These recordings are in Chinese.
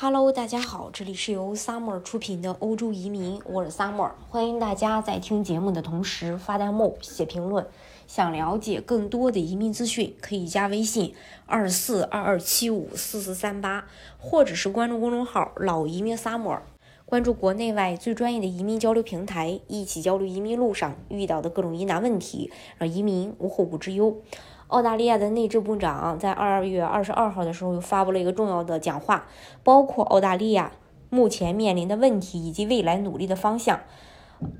Hello，大家好，这里是由 Summer 出品的欧洲移民，我是 Summer，欢迎大家在听节目的同时发弹幕、写评论。想了解更多的移民资讯，可以加微信二四二二七五四四三八，或者是关注公众号“老移民 Summer”，关注国内外最专业的移民交流平台，一起交流移民路上遇到的各种疑难问题，让移民无后顾之忧。澳大利亚的内政部长在二月二十二号的时候又发布了一个重要的讲话，包括澳大利亚目前面临的问题以及未来努力的方向，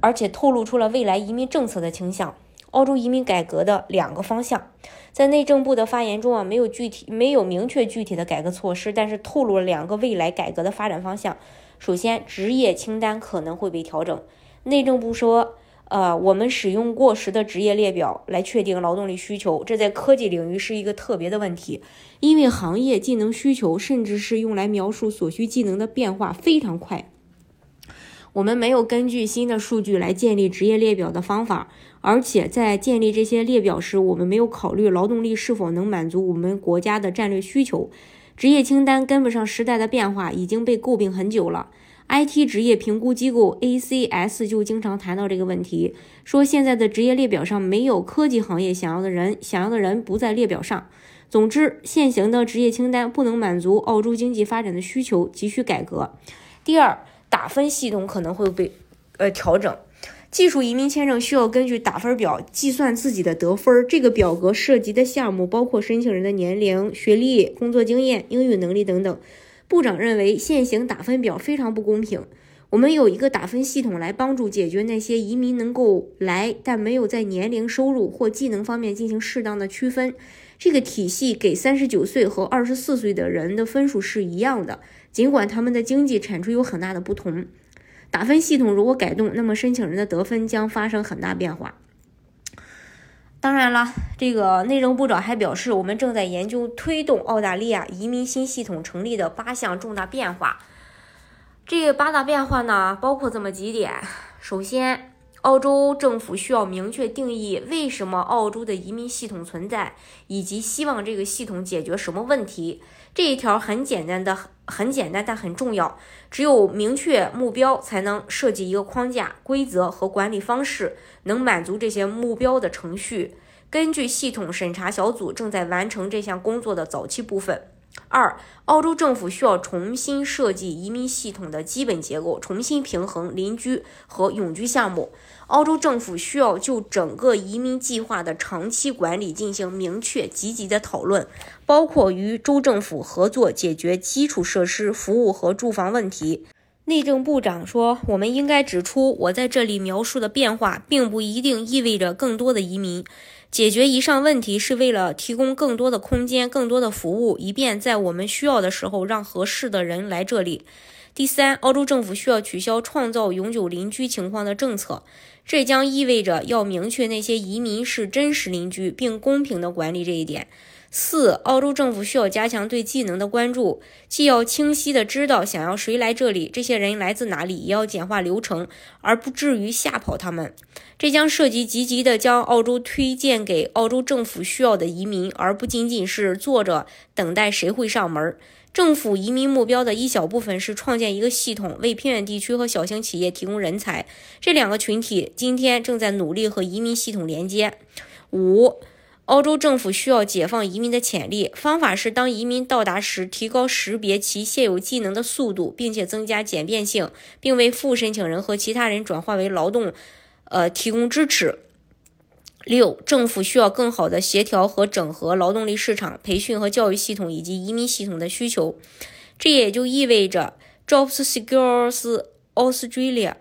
而且透露出了未来移民政策的倾向。澳洲移民改革的两个方向，在内政部的发言中啊，没有具体没有明确具体的改革措施，但是透露了两个未来改革的发展方向。首先，职业清单可能会被调整。内政部说。呃，我们使用过时的职业列表来确定劳动力需求，这在科技领域是一个特别的问题，因为行业技能需求甚至是用来描述所需技能的变化非常快。我们没有根据新的数据来建立职业列表的方法，而且在建立这些列表时，我们没有考虑劳动力是否能满足我们国家的战略需求。职业清单跟不上时代的变化，已经被诟病很久了。IT 职业评估机构 ACS 就经常谈到这个问题，说现在的职业列表上没有科技行业想要的人，想要的人不在列表上。总之，现行的职业清单不能满足澳洲经济发展的需求，急需改革。第二，打分系统可能会被呃调整。技术移民签证需要根据打分表计算自己的得分，这个表格涉及的项目包括申请人的年龄、学历、工作经验、英语能力等等。部长认为现行打分表非常不公平。我们有一个打分系统来帮助解决那些移民能够来，但没有在年龄、收入或技能方面进行适当的区分。这个体系给三十九岁和二十四岁的人的分数是一样的，尽管他们的经济产出有很大的不同。打分系统如果改动，那么申请人的得分将发生很大变化。当然了，这个内政部长还表示，我们正在研究推动澳大利亚移民新系统成立的八项重大变化。这八大变化呢，包括这么几点：首先，澳洲政府需要明确定义为什么澳洲的移民系统存在，以及希望这个系统解决什么问题。这一条很简单的，很简单，但很重要。只有明确目标，才能设计一个框架、规则和管理方式，能满足这些目标的程序。根据系统审查小组正在完成这项工作的早期部分。二，澳洲政府需要重新设计移民系统的基本结构，重新平衡邻居和永居项目。澳洲政府需要就整个移民计划的长期管理进行明确、积极的讨论，包括与州政府合作解决基础设施、服务和住房问题。内政部长说：“我们应该指出，我在这里描述的变化，并不一定意味着更多的移民。”解决以上问题是为了提供更多的空间、更多的服务，以便在我们需要的时候让合适的人来这里。第三，澳洲政府需要取消创造永久邻居情况的政策，这将意味着要明确那些移民是真实邻居，并公平地管理这一点。四，澳洲政府需要加强对技能的关注，既要清晰地知道想要谁来这里，这些人来自哪里，也要简化流程，而不至于吓跑他们。这将涉及积极地将澳洲推荐给澳洲政府需要的移民，而不仅仅是坐着等待谁会上门。政府移民目标的一小部分是创建一个系统，为偏远地区和小型企业提供人才。这两个群体今天正在努力和移民系统连接。五。澳洲政府需要解放移民的潜力，方法是当移民到达时，提高识别其现有技能的速度，并且增加简便性，并为副申请人和其他人转化为劳动，呃，提供支持。六，政府需要更好的协调和整合劳动力市场、培训和教育系统以及移民系统的需求。这也就意味着 Jobs Secures Australia。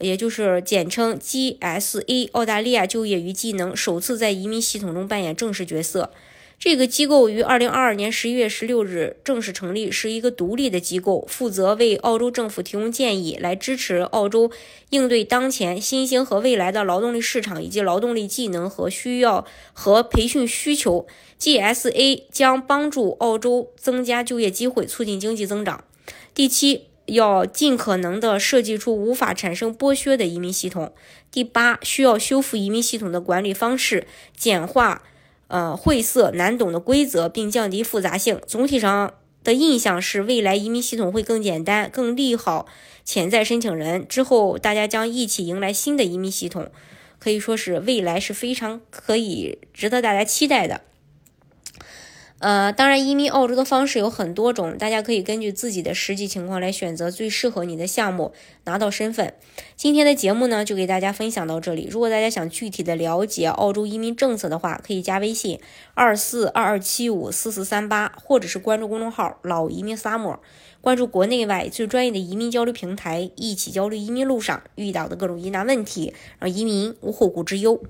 也就是简称 GSA，澳大利亚就业与技能首次在移民系统中扮演正式角色。这个机构于2022年11月16日正式成立，是一个独立的机构，负责为澳洲政府提供建议，来支持澳洲应对当前、新兴和未来的劳动力市场以及劳动力技能和需要和培训需求。GSA 将帮助澳洲增加就业机会，促进经济增长。第七。要尽可能的设计出无法产生剥削的移民系统。第八，需要修复移民系统的管理方式，简化呃晦涩难懂的规则，并降低复杂性。总体上，的印象是未来移民系统会更简单，更利好潜在申请人。之后大家将一起迎来新的移民系统，可以说是未来是非常可以值得大家期待的。呃，当然，移民澳洲的方式有很多种，大家可以根据自己的实际情况来选择最适合你的项目，拿到身份。今天的节目呢，就给大家分享到这里。如果大家想具体的了解澳洲移民政策的话，可以加微信二四二二七五四四三八，或者是关注公众号“老移民 summer”，关注国内外最专业的移民交流平台，一起交流移民路上遇到的各种疑难问题，让移民无后顾之忧。